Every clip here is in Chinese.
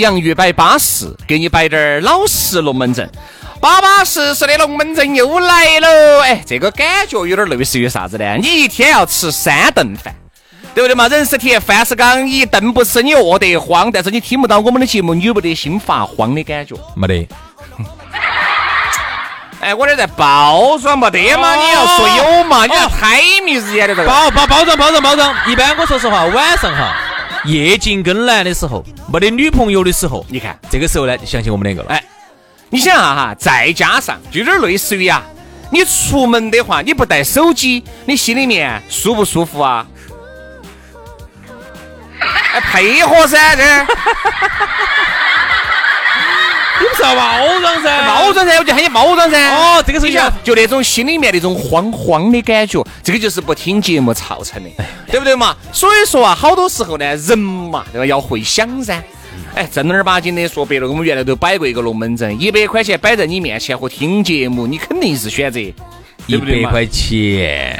洋芋摆巴适，给你摆点儿老实龙门阵。巴巴适适的龙门阵又来了，哎，这个感觉有点类似于啥子呢？你一天要吃三顿饭，对不对嘛？人是铁，饭是钢，一顿不吃你饿得慌。但是你听不到我们的节目，你有没得心发慌的感觉？没得。哎，我这在包装没得嘛？你要说有嘛？你要太迷日眼的这个。包包包装包装包装。一般我说实话，晚上哈。夜静更难的时候，没得女朋友的时候，你看这个时候呢，就想起我们两个了。哎，你想啊哈，再加上就有点类似于啊，你出门的话，你不带手机，你心里面舒不舒服啊？哎，配合噻，这。你不是要包装噻？包装噻，我就喊你包装噻。哦，这个是想就那种心里面那种慌慌的感觉，这个就是不听节目造成的，对不对嘛？所以说啊，好多时候呢，人嘛，对吧？要会想噻。哎，正儿八经的说白了，我们原来都摆过一个龙门阵，一百块钱摆在你面前和听节目，你肯定是选择一百块钱。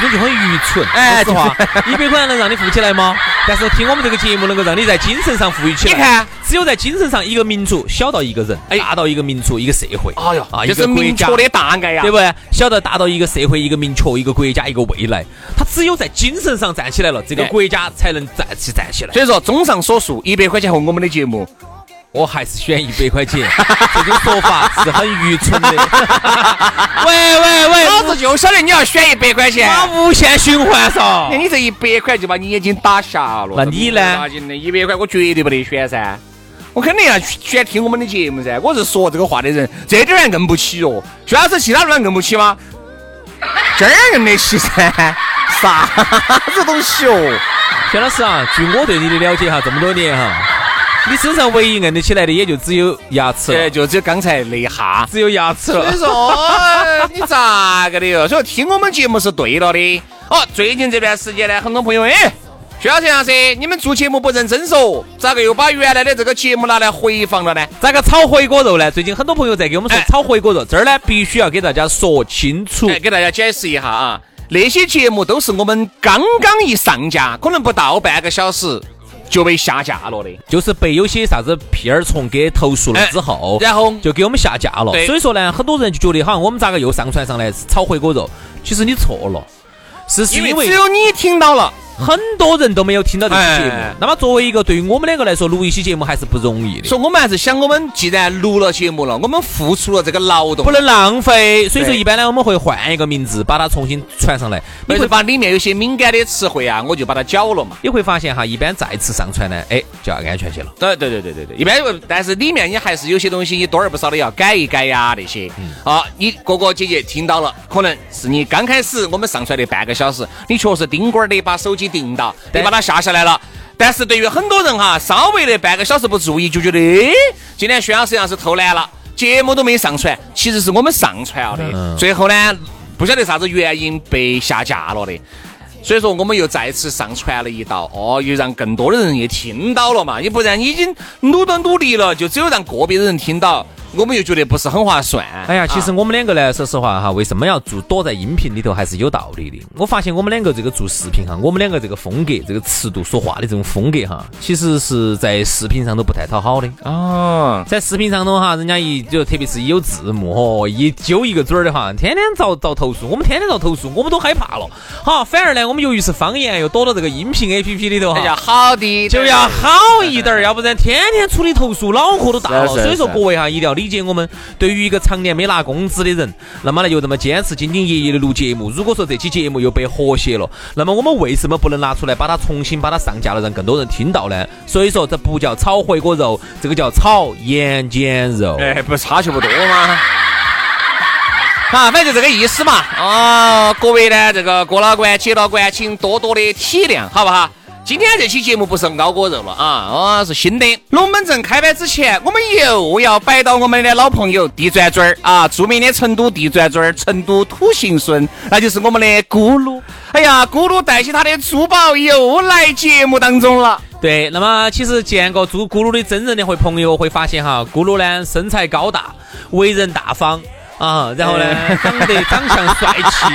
这种就很愚蠢，哎，实话，一百块钱能让你富起来吗？但是听我们这个节目，能够让你在精神上富裕起来。你看，只有在精神上，一个民族小到一个人，大到一个民族、一个社会。哎呦，啊，就是明确的大爱呀，对不对？小到大到一个社会、一个明确、一个国家、一个未来。他只有在精神上站起来了，这个国家才能站起站起来。所以说，综上所述，一百块钱和我们的节目。我还是选一百块钱，这种说法是很愚蠢的。喂喂喂，老子就晓得你要选一百块钱，无限循环噻。那你这一百块就把你眼睛打瞎了。那你呢？那一百块我绝对不得选噻，我肯定要选听我们的节目噻。我是说这个话的人，这点还硬不起哦。徐老师，其他地方硬不起吗？这儿硬得起噻，啥子东西哦？薛老师啊，据我对你的了解哈，这么多年哈。你身上唯一硬得起来的，也就只有牙齿了，就只有刚才那一下，只有牙齿了。所以说，你咋个的哟？所以听我们节目是对了的。哦，最近这段时间呢，很多朋友哎，薛老师、杨师，你们做节目不认真说，咋个又把原来的这个节目拿来回放了呢？咋个炒回锅肉呢？最近很多朋友在给我们说炒回锅肉，这儿呢必须要给大家说清楚，给大家解释一下啊，那些节目都是我们刚刚一上架，可能不到半个小时。就被下架了的，就是被有些啥子屁儿虫给投诉了之后，然后就给我们下架了。所以说呢，很多人就觉得好像我们咋个又上传上来炒回锅肉？其实你错了，是因为只有你听到了。很多人都没有听到这期节目，那么作为一个对于我们两个来说录一期节目还是不容易的，所以我们还是想，我们既然录了节目了，我们付出了这个劳动，不能浪费。所以说一般呢，我们会换一个名字，把它重新传上来。你会把里面有些敏感的词汇啊，我就把它绞了嘛。你会发现哈，一般再次上传呢，哎，就要安全些了。对对对对对对，一般但是里面你还是有些东西你多而不少的要改一改呀那些。啊，你哥哥姐姐听到了，可能是你刚开始我们上传的半个小时，你确实盯管的把手机盯到。把它下下来了，但是对于很多人哈，稍微的半个小时不注意，就觉得哎，今天薛老师像是偷懒了，节目都没上传，其实是我们上传了的，最后呢，不晓得啥子原因被下架了的，所以说我们又再次上传了一道，哦，又让更多的人也听到了嘛，你不然已经努都努力了，就只有让个别的人听到。我们又觉得不是很划算。哎呀，其实我们两个呢，说实话哈，为什么要做躲在音频里头，还是有道理的。我发现我们两个这个做视频哈，我们两个这个风格、这个尺度、说话的这种风格哈，其实是在视频上都不太讨好的。哦，在视频上头哈，人家一就特别是有字幕哦，一揪一个嘴儿的哈，天天遭遭投诉，我们天天遭投诉，我们都害怕了。好，反而呢，我们由于是方言，又躲到这个音频 A P P 里头哈，要好的就要好一点儿，要不然天天处理投诉，脑壳都大了。所以说各位哈，一定要理解我们。对于一个常年没拿工资的人，那么呢又这么坚持兢兢业业的录节目，如果说这期节目又被和谐了，那么我们为什么不能拿出来把它重新把它上架了，让更多人听到呢？所以说这不叫炒回锅肉，这个叫炒盐碱肉。哎，不是差球不多吗？啊，反正就这个意思嘛。哦，各位呢，这个过了关、接了关，请多多的体谅，好不好？今天这期节目不是熬锅肉了啊，哦，是新的。龙门阵开摆之前，我们又要摆到我们的老朋友地转转儿啊，著名的成都地转转儿，成都土行孙，那就是我们的咕噜。哎呀，咕噜带起他的珠宝又来节目当中了。对，那么其实见过做咕噜的真人的会朋友会发现哈，咕噜呢身材高大，为人大方啊，然后呢长得长相帅气，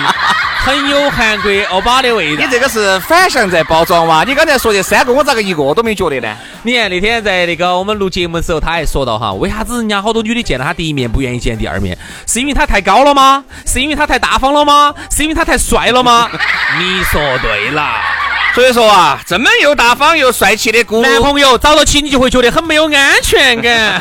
很有韩国欧巴的味道你。这个是反向在包装哇？你刚才说这三个，我咋个一个都没觉得呢？你看那天在那个我们录节目的时候，他还说到哈，为啥子人家好多女的见了他第一面不愿意见第二面？是因为他太高了吗？是因为他太大方了吗？是因为他太帅了吗？你说对了，所以说啊，这么又大方又帅气的咕噜，男朋友找到起你就会觉得很没有安全感。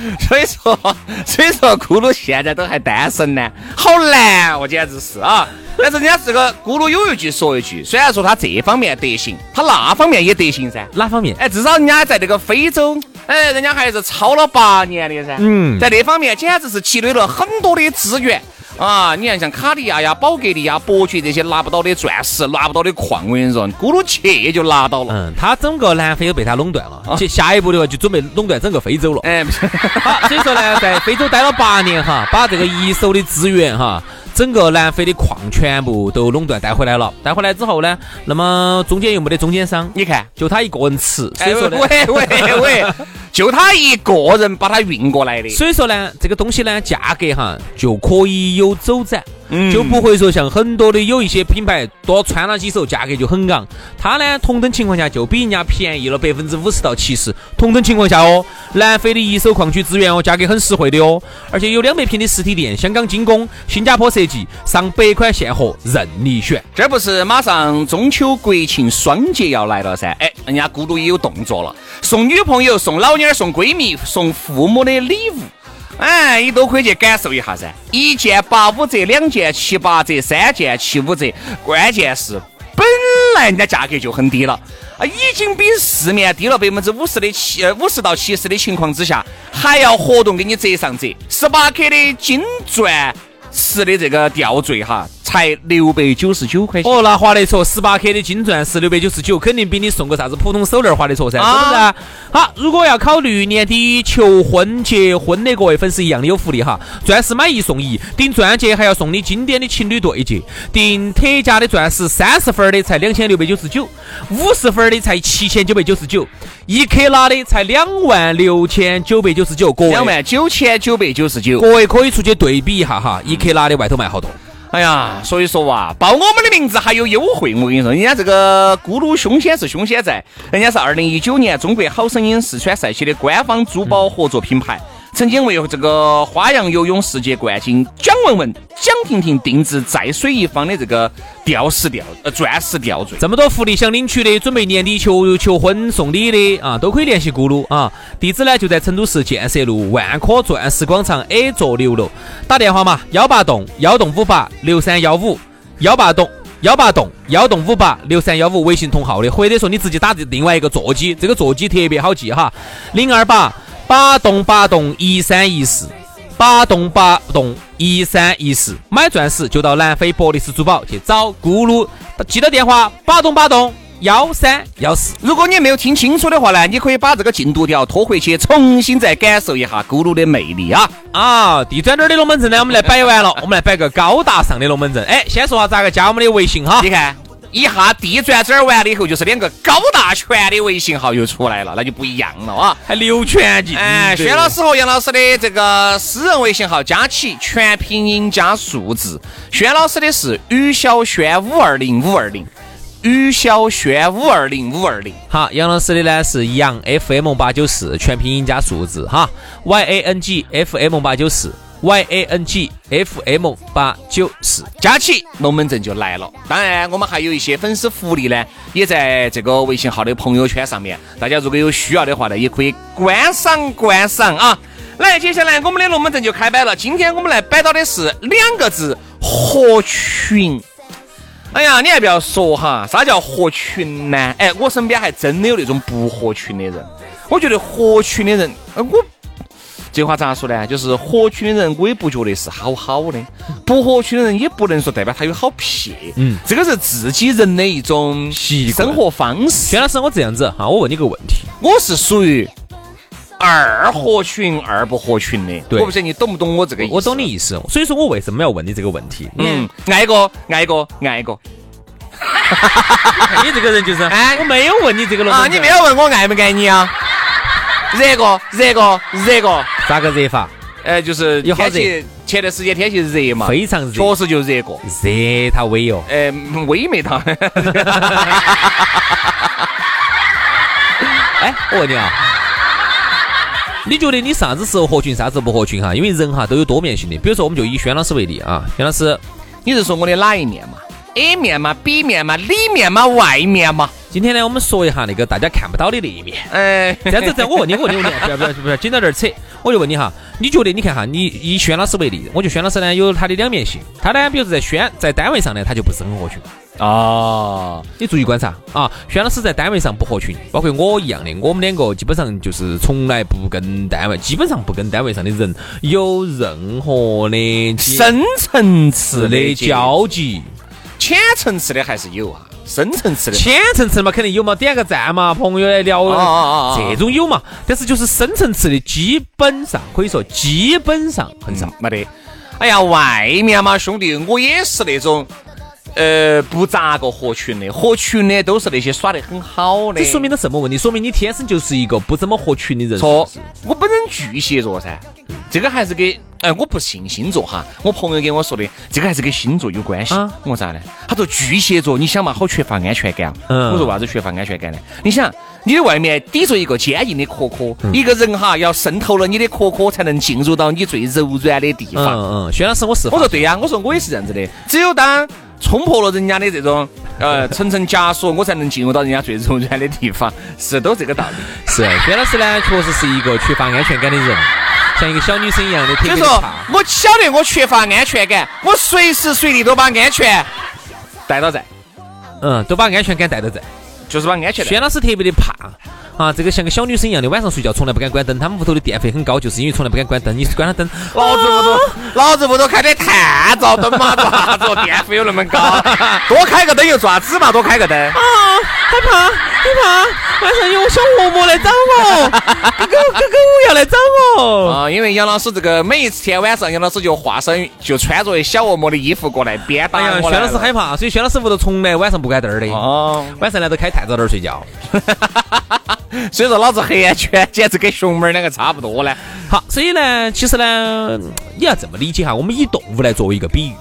所以说，所以说咕噜现在都还单身呢，好难，我简直是啊！但是人家这个咕噜有一句说一句，虽然说他这方面得行，他那方面也得行噻。哪方面？哎，至少人家在那个非洲，哎，人家还是超了八年的噻。嗯在那方面简直是积累了很多的资源啊！你看，像卡地亚呀、宝格丽呀、伯爵这些拿不到的钻石、拿不到的矿，我跟你说，咕噜去就拿到了。嗯，他整个南非都被他垄断了，啊下一步的话就准备垄断整个非洲了。哎，不是 好，所以说呢，在非洲待了八年哈，把这个一手的资源哈，整个南非的矿全部都垄断带回来了。带回来之后呢，那么中间又没得中间商，你看。就他一个人吃，所哎以说呢，喂 喂喂，就他一个人把它运过来的。所以说呢，这个东西呢，价格哈就可以有走展。嗯就不会说像很多的有一些品牌多穿了几手，价格就很昂。它呢，同等情况下就比人家便宜了百分之五十到七十。同等情况下哦，南非的一手矿区资源哦，价格很实惠的哦，而且有两百平的实体店，香港精工，新加坡设计，上百款现货任你选。这不是马上中秋国庆双节要来了噻？哎，人家咕噜也有动作了，送女朋友、送老娘、送闺蜜、送父母的礼物。哎，你都可以去感受一下噻！一件八五折，两件七八折，三件七五折。关键是本来人家价格就很低了，啊，已经比市面低了百分之五十的七呃五十到七十的情况之下，还要活动给你折上折。十八克的金钻石的这个吊坠哈，才六百九十九块钱。哦，那划得着，十八克的金钻石六百九十九，肯定比你送个啥子普通手链划得着噻，是不是啊？好，如果要考虑年底求婚、结婚的各位粉丝，一样的有福利哈！钻石买一送一，订钻戒还要送你经典的情侣对戒，订特价的钻石三十分的才两千六百九十九，五十分的才七千九百九十九，一克拉的才两万六千九百九十九，各位两万九千九百九十九。各位可以出去对比一下哈，一克拉的外头卖好多。哎呀，所以说哇，报我们的名字还有优惠。我跟你说，人家这个咕噜凶险是凶险在，人家是二零一九年中国好声音四川赛区的官方珠宝合作品牌，曾经为这个花样游泳世界冠军蒋雯雯、蒋婷婷定制在水一方的这个吊石吊呃钻石吊坠。这么多福利想领取的，准备年底求求婚送礼的啊，都可以联系咕噜啊。地址呢就在成都市建设路万科钻石广场 A 座六楼，打电话嘛，幺八栋幺栋五八六三幺五，幺八栋幺八栋幺栋五八六三幺五，微信同号的，或者说你直接打另外一个座机，这个座机特别好记哈，零二八八栋八栋一三一四。八栋八栋一三一四，买钻石就到南非博利斯珠宝去找咕噜，记得电话八栋八栋幺三幺四。如果你没有听清楚的话呢，你可以把这个进度条拖回去，重新再感受一下咕噜的魅力啊！啊，地转点的龙门阵呢，我们来摆完了，我们来摆个高大上的龙门阵。哎，先说下咋个加我们的微信哈你，看，一下地转转完了以后，就是两个高大全的微信号又出来了，那就不一样了啊！还流全进。哎，薛老师和杨老师的这个私人微信号加起全拼音加数字，薛老师的是于小轩五二零五二零，于小轩五二零五二零。好，杨老师的呢是杨 FM 八九四，全拼音加数字哈，Y A N G F M 八九四。Y A N G F M 八九四，加起龙门阵就来了。当然，我们还有一些粉丝福利呢，也在这个微信号的朋友圈上面。大家如果有需要的话呢，也可以观赏观赏啊。来，接下来我们的龙门阵就开摆了。今天我们来摆到的是两个字：合群。哎呀，你还不要说哈，啥叫合群呢？哎，我身边还真的有那种不合群的人。我觉得合群的人，我。这话咋说呢？就是合群的人，我也不觉得是好好的；不合群的人，也不能说代表他有好撇。嗯，这个是自己人的一种习生活方式。薛老师，我这样子哈，我问你个问题，我是属于二合群二不合群的。对，我不晓得你懂不懂我这个意思？我懂你意思。所以说我为什么要问你这个问题？嗯，爱一个，爱一个，爱一个。你这个人就是，哎，我没有问你这个了。啊，你没有问我爱不爱你啊？热过，热过，热过。咋个热法？呃，就是天气前段时间天气热嘛，非常热，确实就热过。热他微哦，呃，微没他。哎，我问你啊，你觉得你啥子时候合群，啥子不合群哈？因为人哈都有多面性的。比如说，我们就以轩老师为例啊，轩老师，你是说我的哪一面嘛？A 面嘛，B 面嘛，里面嘛，外面嘛？今天呢，我们说一下那个大家看不到的那一面。哎，这样子，这样我问你，我问你，不要不要不要紧到这儿扯。我就问你哈，你觉得你看哈，你以轩老师为例，我觉得轩老师呢有他的两面性。他呢，比如说在轩在单位上呢，他就不是很合群。啊，你注意观察啊，轩老师在单位上不合群，包括我一样的，我们两个基本上就是从来不跟单位，基本上不跟单位上的人有任何的深层次的交集，浅层次的还是有啊。深层次的，浅层次嘛，肯定有嘛，点个赞嘛，朋友来聊，这种有嘛。但是就是深层次的，基本上可以说基本上很少，没得。哎呀，外面嘛，兄弟，我也是那种。呃，不咋个合群的，合群的都是那些耍得很好的。这说明了什么问题？说明你天生就是一个不怎么合群的人。错，我本人巨蟹座噻，这个还是给哎，我不信星座哈，我朋友给我说的，这个还是跟星座有关系。我说咋呢？他说巨蟹座，你想嘛，好缺乏安全感。嗯我说为啥子缺乏安全感呢？你想，你的外面抵着一个坚硬的壳壳，一个人哈要渗透了你的壳壳，才能进入到你最柔软的地方。嗯嗯，薛老师，我是我说对呀，我说我也是这样子的，只有当。冲破了人家的这种呃层层枷锁，我才能进入到人家最柔软的地方，是都这个道理。是，薛老师呢，确实是一个缺乏安全感的人，像一个小女生一样的。所以说，我晓得我缺乏安全感，我随时随地都把安全带到在。嗯，都把安全感带到在，就是把安全。薛老师特别的怕。啊，这个像个小女生一样的，晚上睡觉从来不敢关灯。他们屋头的电费很高，就是因为从来不敢关灯。你 关了灯，老子屋头，老子屋头开的探照灯嘛，咋子电费有那么高？多开个灯又爪子嘛，多开个灯。啊，害怕，害怕，晚上有小恶魔来找我，哥哥，哥哥，要来找我。啊，因为杨老师这个每一天晚上，杨老师就化身，就穿着小恶魔的衣服过来鞭打我。薛老师害怕，所以薛老师屋头从来晚上不关灯的。哦，晚上呢都开探照灯睡觉。所以说，老子黑眼圈简直跟熊猫两个差不多呢。好，所以呢，其实呢，你要这么理解哈，我们以动物来作为一个比喻。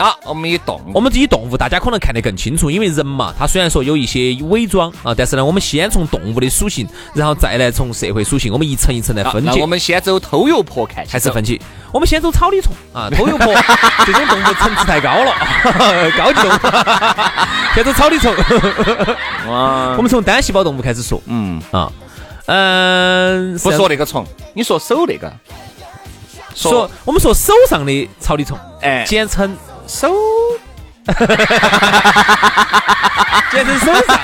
好，我们以动，我们以动物，大家可能看得更清楚，因为人嘛，他虽然说有一些伪装啊，但是呢，我们先从动物的属性，然后再来从社会属性，我们一层一层来分解。我们先走偷油婆看，还是分解？我们先走草履虫啊，偷油婆这种动物层次太高了，高级动物。先走草履虫。哇！我们从单细胞动物开始说。嗯啊，嗯，不说那个虫，你说手那个。说我们说手上的草履虫，哎，简称。手，简称手上，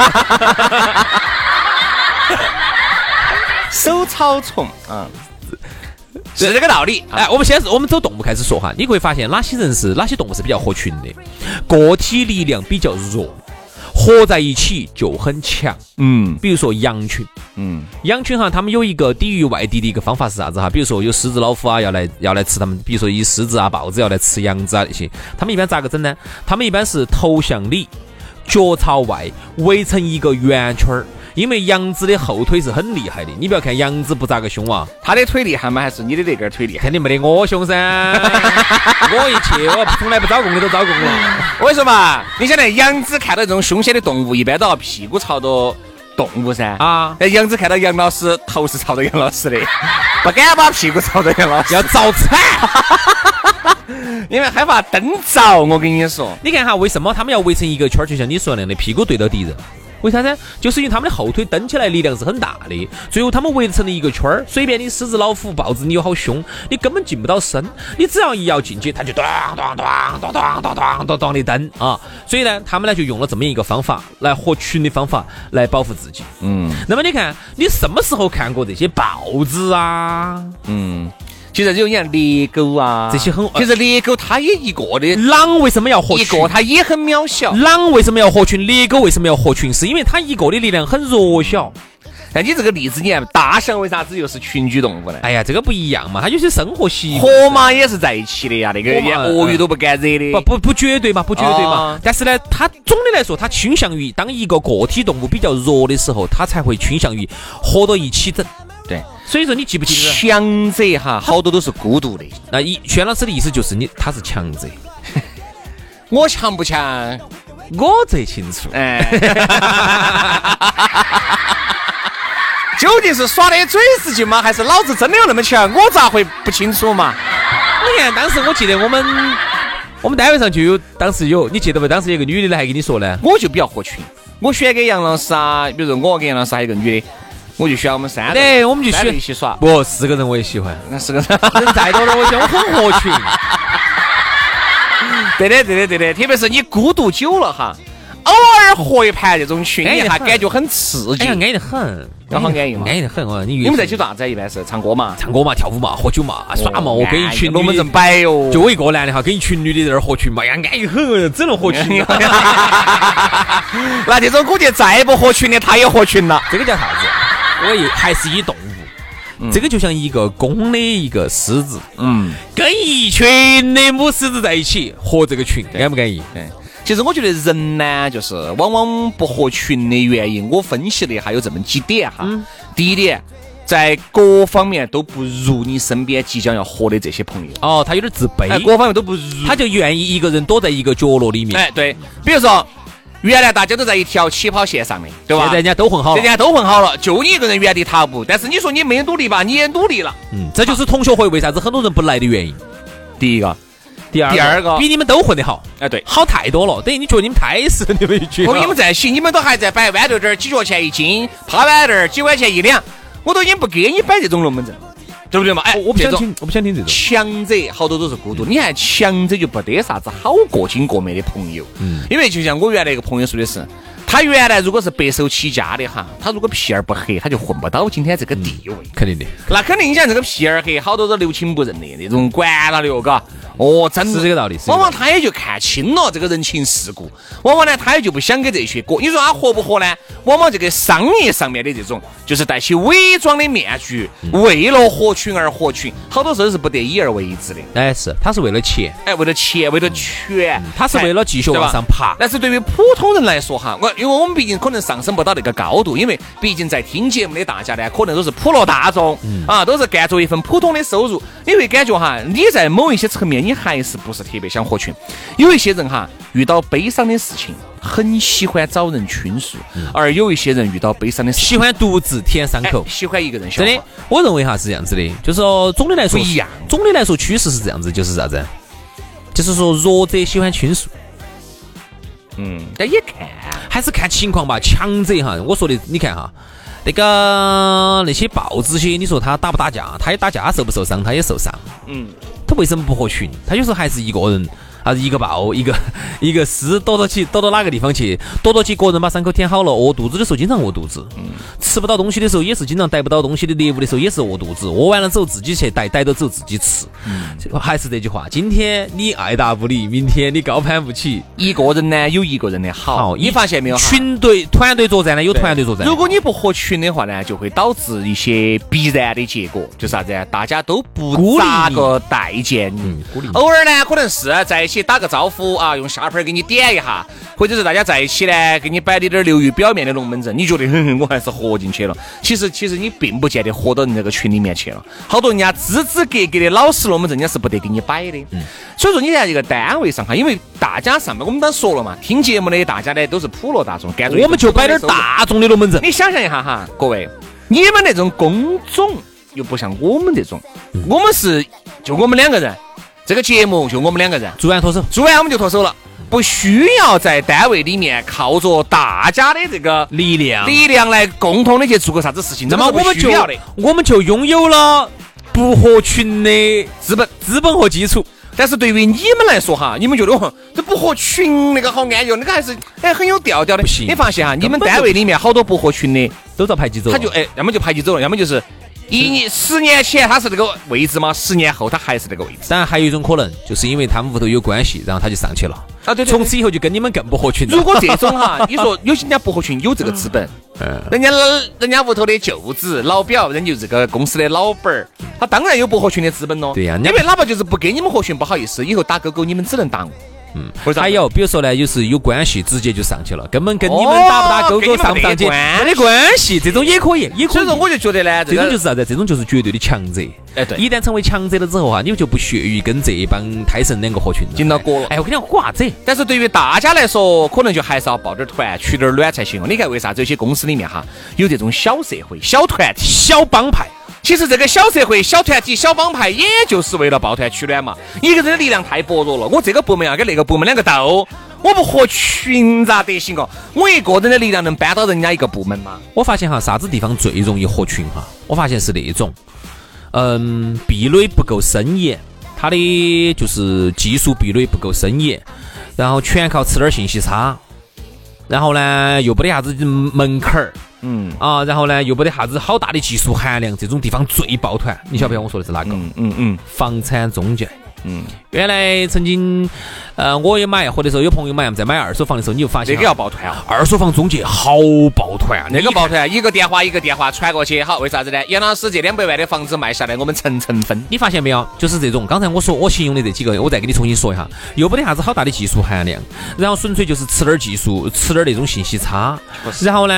手草丛，嗯，是这个道理。哎，我们先是我们走动物开始说哈，你会发现哪些人是哪些动物是比较合群的，个体力量比较弱。合在一起就很强，嗯，比如说羊群，嗯，羊群哈，他们有一个抵御外敌的一个方法是啥子哈？比如说有狮子、老虎啊，要来要来吃他们，比如说以狮子啊、豹子要来吃羊子啊那些，他们一般咋个整呢？他们一般是头向里，脚朝外围成一个圆圈儿。因为杨子的后腿是很厉害的，你不要看杨子不咋个凶啊，他的腿厉害吗？还是你的那根腿厉害？肯定没得我凶噻。我一去，我从来不招供的都招供了。我跟你说嘛，你晓得杨子看到这种凶险的动物，一般都要屁股朝着动物噻。啊，那杨子看到杨老师，头是朝着杨老师的，不敢把屁股朝着杨老师，要遭惨。因为害怕灯着。我跟你说，你看哈，为什么他们要围成一个圈儿？就像你说那样的，屁股对到敌人。为啥子？就是因为他们的后腿蹬起来力量是很大的，最后他们围成了一个圈儿。随便你狮子、老虎、豹子，你有好凶，你根本进不到身。你只要一要进去，他就咚咚咚咚咚咚咚咚咚的蹬啊！所以呢，他们呢就用了这么一个方法来合群的方法来保护自己。嗯，那么你看，你什么时候看过这些豹子啊？嗯。其实有你像猎狗啊，这些很。其实猎狗它也一个的，狼为什么要合群？一个它也很渺小。狼为什么要合群？猎狗为什么要合群？是因为它一个的力量很弱小。但你这个例子，你看大象为啥子又是群居动物呢？哎呀，这个不一样嘛，它有些生活习惯。河马也是在一起的呀，那个连鳄鱼都不敢惹的。不不不绝对嘛，不绝对嘛。但是呢，它总的来说，它倾向于当一个个体动物比较弱的时候，它才会倾向于合到一起整。对。所以说你记不记得强者哈，好多都是孤独的。那一轩老师的意思就是你他是强者，我强不强？我最清楚。哎，究竟是耍的嘴是劲吗？还是老子真的有那么强？我咋会不清楚嘛？你看当时我记得我们我们单位上就有，当时有你记得不？当时有个女的呢，还跟你说呢，我就比较合群，我选给杨老师啊，比如说我跟杨老师还有个女的。我就需要我们三对，我们就需要一起耍。不，四个人我也喜欢。那四个人人再多了，我觉得我很合群。对的，对的，对的。特别是你孤独久了哈，偶尔合一盘这种群，一下感觉很刺激，安逸得很，刚好安逸嘛，安逸得很。哦，你你们在一起做啥子？一般是唱歌嘛，唱歌嘛，跳舞嘛，喝酒嘛，耍嘛。我跟一群龙门阵摆哟，就我一个男的哈，跟一群女的在那儿合群嘛，呀，安逸很，只能合群。那这种估计再不合群的，他也合群了。这个叫啥子？我也还是以动物，这个就像一个公的一个狮子，嗯，跟一群的母狮子在一起合这个群，安不安逸？对，其实我觉得人呢，就是往往不合群的原因，我分析的还有这么几点哈。第一点，在各方面都不如你身边即将要合的这些朋友。哦，他有点自卑，各方面都不如，他就愿意一个人躲在一个角落里面。哎，对，比如说。原来大家都在一条起跑线上面，对吧？现在人家都混好了，人家都混好了，就你一个人原地踏步。但是你说你没努力吧？你也努力了。嗯，这就是同学会为啥子很多人不来的原因。第一个，第二，第二个，比你们都混得好。哎，对，好太多了。等于你觉得你们太是你们一群。我跟你们在一起，你们都还在摆豌豆点几角钱一斤，趴豌豆几块钱一两，我都已经不给你摆这种龙门阵。对不对嘛？哎，我不想听，我不想听这种。强者好多都是孤独，你看强者就不得啥子好过亲过美的朋友。嗯，因为就像我原来一个朋友说的是。他原来如果是白手起家的哈，他如果皮儿不黑，他就混不到今天这个地位。肯定的，那肯定你想这个皮儿黑，好多都六亲不认的那种，管了的哟，嘎。哦，真是这个道理。往往他也就看清了这个人情世故，往往呢他也就不想给这些过。你说他合不合呢？往往这个商业上面的这种，就是戴起伪装的面具，为了合群而合群，好多时候是不得已而为之的。哎，是，他是为了钱，哎，为了钱，为了权，他是为了继续往上爬。但是对于普通人来说哈，我因为我们毕竟可能上升不到那个高度，因为毕竟在听节目的大家呢，可能都是普罗大众啊，都是干着一份普通的收入，你会感觉哈，你在某一些层面。你还是不是特别想合群？有一些人哈，遇到悲伤的事情，很喜欢找人倾诉；而有一些人遇到悲伤的事，喜欢独自舔伤口，喜欢一个人。真的，我认为哈是这样子的，就是说总的来说不一样。总的来说趋势是这样子，就是啥子？就是说弱者喜欢倾诉。嗯，但也看，还是看情况吧。强者哈，我说的，你看哈，那个那些豹子些，你说他打不打架？他也打架，受不受伤？他也受伤。嗯。他为什么不合群？他有时候还是一个人。还是一个豹，一个 一个狮，躲到起，躲到哪个地方去？躲到起，个人把伤口舔好了。饿肚子的时候经常饿肚子，吃不到东西的时候也是经常逮不到东西的猎物的时候也是饿肚子。饿完了之后自己去逮，逮到之后自己吃。还是这句话，今天你爱答不理，明天你高攀不起。一个人呢有一个人的好，你发现没有？群队团队作战呢有团队作战。如果你不合群的话呢，就会导致一些必然的结果，就是啥子？大家都不咋个待见你。偶尔呢可能是在一起。打个招呼啊，用下盘儿给你点一下，或者是大家在一起呢，给你摆的点儿流于表面的龙门阵，你觉得哼哼，我还是活进去了。其实其实你并不见得活到人那个群里面去了，好多人家支支格格的老实龙门阵，人家是不得给你摆的。嗯所以说你在一个单位上哈，因为大家上面我们刚说了嘛，听节目的大家呢都是普罗大众，干脆我们就摆点儿大众的龙门阵。你想象一下哈，各位，你们那种工种又不像我们这种，我们是就我们两个人，这个节目就我们两个人，做完脱手，做完我们就脱手了，不需要在单位里面靠着大家的这个力量。力量来共同的去做个啥子事情，那么我们就要的。我们就拥有了不合群的资本、资本和基础。但是对于你们来说哈，你们觉得哦，这不合群那个好安逸哦，那个还是哎很有调调的。不行你发现哈，你们单位里面好多不合群的，都遭排挤走了。他就哎，要么就排挤走了，要么就是一年十年前他是那个位置吗，十年后他还是那个位置。当然还有一种可能，就是因为他们屋头有关系，然后他就上去了。啊对对对从此以后就跟你们更不合群了。如果这种哈，你说有些人家不合群，有这个资本，嗯人家人家屋头的舅子、老表，人家就这个公司的老板儿，他当然有不合群的资本咯。对呀因为哪怕就是不跟你们合群，不好意思，以后打勾勾你们只能打我。嗯，还有，比如说呢，有时有关系，直接就上去了，根本跟你们打不打勾勾、上不上去没得关系，这种也可以，也可以。所以说我就觉得呢，这种就是啥子？这种就是绝对的强者。哎对一旦成为强者了之后哈，你们就不屑于跟这一帮胎神两个合群了。进到锅了哎，我跟你讲，瓜子，但是对于大家来说，可能就还是要抱点团，取点暖才行哦。你看为啥这些公司里面哈有这种小社会、小团体、小帮派，其实这个小社会、小团体、小帮派，也就是为了抱团取暖嘛。一个人的力量太薄弱了，我这个部门要跟那个部门两个斗，我不合群咋得行哦？我一个人的力量能搬到人家一个部门吗？我发现哈，啥子地方最容易合群哈？我发现是那种，嗯，壁垒不够森严，他的就是技术壁垒不够森严，然后全靠吃点儿信息差，然后呢又没得啥子门槛儿。嗯啊，然后呢，又没得啥子好大的技术含量，这种地方最抱团。你晓不晓得我说的是哪个？嗯嗯嗯房产中介。嗯，原来曾经，呃，我也买，或者说有朋友买，在买二手房的时候，你就发现这个要抱团啊。二手房中介好抱团啊，那个抱团，一个电话一个电话传过去，好，为啥子呢？杨老师这两百万的房子卖下来，我们层层分。你发现没有？就是这种，刚才我说我形容的这几个，我再给你重新说一下，又没得啥子好大的技术含量，然后纯粹就是吃点儿技术，吃点儿那种信息差，然后呢，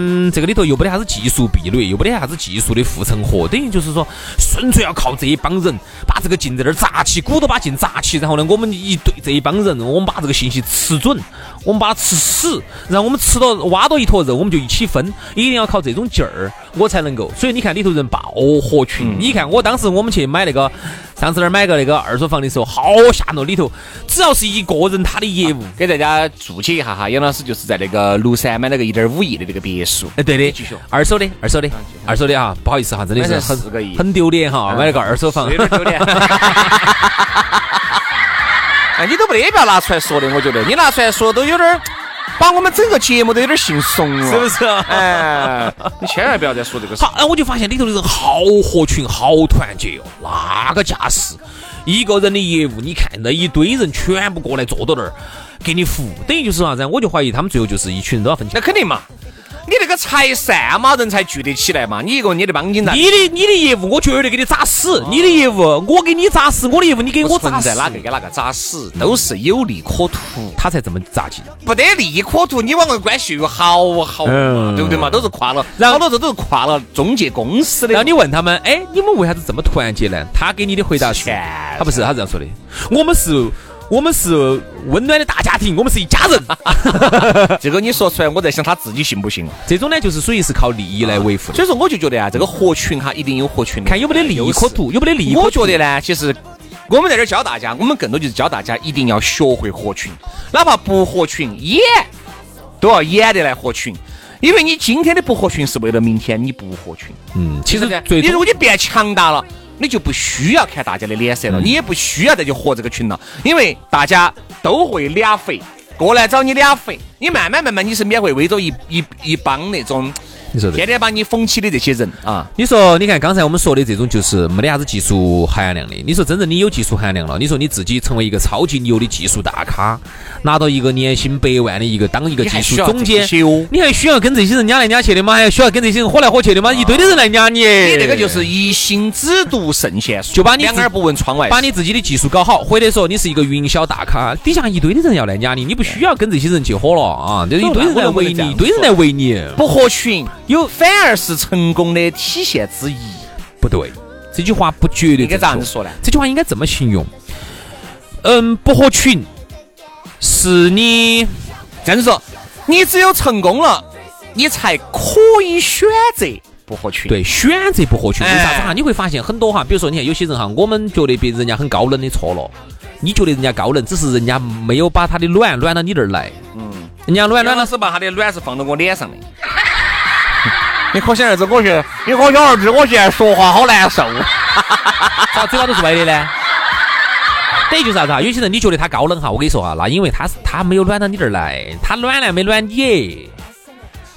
嗯这个里头又没得啥子技术壁垒，又没得啥子技术的护城河，等于就是说，纯粹要靠这一帮人把这个劲在那儿砸起，鼓都把劲砸起，然后呢，我们一对这一帮人，我们把这个信息吃准，我们把它吃死，然后我们吃到挖到一坨肉，我们就一起分，一定要靠这种劲儿，我才能够。所以你看里头人爆合群，你看我当时我们去买那个，上次那儿买个那个二手房的时候，好吓人哦，里头只要是一个人他的业务，给大家注解一下哈，杨老师就是在那个庐山买了个一点五亿的那个别墅。哎，对的二手的，二手的，二手的哈，不好意思哈，真的是很很丢脸哈，买了个二手房有。点丢脸。哎，你都没得必要拿出来说的，我觉得你拿出来说都有点儿，把我们整个节目都有点姓怂了，是不是啊哎，你千万不要再说这个事。好，哎我就发现里头的人好合群，好团结哦，那个架势，一个人的业务，你看那一堆人全部过来坐到那儿给你服务，等于就是啥子？我就怀疑他们最后就是一群人都要分钱。那肯定嘛，你那个财散嘛，人才聚得起来嘛。你一个人你的帮紧咋？你的你的业务我绝对给你砸死，你的业务我给你砸死，我的业务你给我不砸死在，哪个给哪个砸死，都是有利可图。他才这么砸进。不得利可图，你往个关系又好好对不对嘛？都是跨了，然后好多这都是跨了中介公司的然后。你问他们，哎，你们为啥子这么团结呢？他给你的回答是，他不是他这样说的，我们是，我们是温暖的大家庭，我们是一家人。这个你说出来，我在想他自己信不信哦。这种呢，就是属于是靠利益来维护的，所以说，我就觉得啊，这个合群哈，一定有合群的看有没得利益可图，有没得利益。我觉得呢，其实我们在这儿教大家，我们更多就是教大家一定要学会合群，哪怕不合群，演都要演得来合群。因为你今天的不合群，是为了明天你不合群。嗯，其实你如果你变强大了，你就不需要看大家的脸色嗯。了，你也不需要再去和这个群了，因为大家都会俩肥，过来找你俩肥，你慢慢慢慢你身边会围着一一一帮那种你说对天天把你讽起的这些人啊，你说，你看刚才我们说的这种就是没得啥子技术含量的。你说真正你有技术含量了，你说你自己成为一个超级牛的技术大咖，拿到一个年薪百万的一个当一个技术总监，你还需要跟这些人撵来撵去的吗？还需要跟这些人火来火去的吗？一堆的人来撵你，你这个就是一心只读圣贤书，就把你两耳不闻窗外，把你自己的技术搞好，或者说你是一个云霄大咖，底下一堆的人要来撵你，你不需要跟这些人去火了啊，就是一堆人来围你，一堆人来围你，不合群，有反而。是成功的体现之一，不对，这句话不绝对。应该咋样子说呢？这句话应该这么形容：嗯，不合群，是你这样子说，你只有成功了，你才可以选择不合群。对，选择不合群，为啥子哈？你会发现很多哈，比如说你看有些人哈，我们觉得别人家很高冷的错了，你觉得人家高冷，只是人家没有把他的卵卵到你这儿来。嗯，人家卵卵了是把他的卵是放到我脸上的。你可想而知，我现你可想而知，我现在说话好难受。咋嘴巴都是歪的呢？等于就是啥子啊？有些人你觉得他高冷哈，我跟你说啊，那因为他是他没有暖到你这儿来，他暖来没暖你，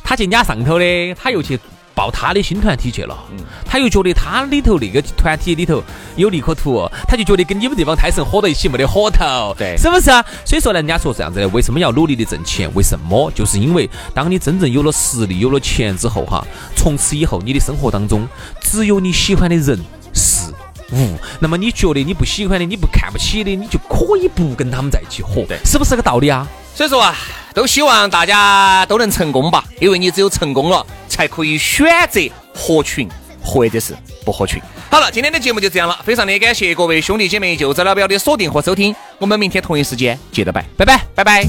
他进家上头的，他又去。报他的新团体去了，他又觉得他里头那个团体里头有利可图，他就觉得跟你们这帮胎神火到一起没得火头，对，是不是啊？所以说呢，人家说这样子的，为什么要努力的挣钱？为什么？就是因为当你真正有了实力、有了钱之后哈，从此以后你的生活当中只有你喜欢的人事物，那么你觉得你不喜欢的、你不看不起的，你就可以不跟他们在一起活，对，是不是这个道理啊？所以说啊，都希望大家都能成功吧，因为你只有成功了。才可以选择合群或者是不合群。好了，今天的节目就这样了，非常的感谢各位兄弟姐妹、就子老表的锁定和收听，我们明天同一时间接着拜，拜拜，拜拜。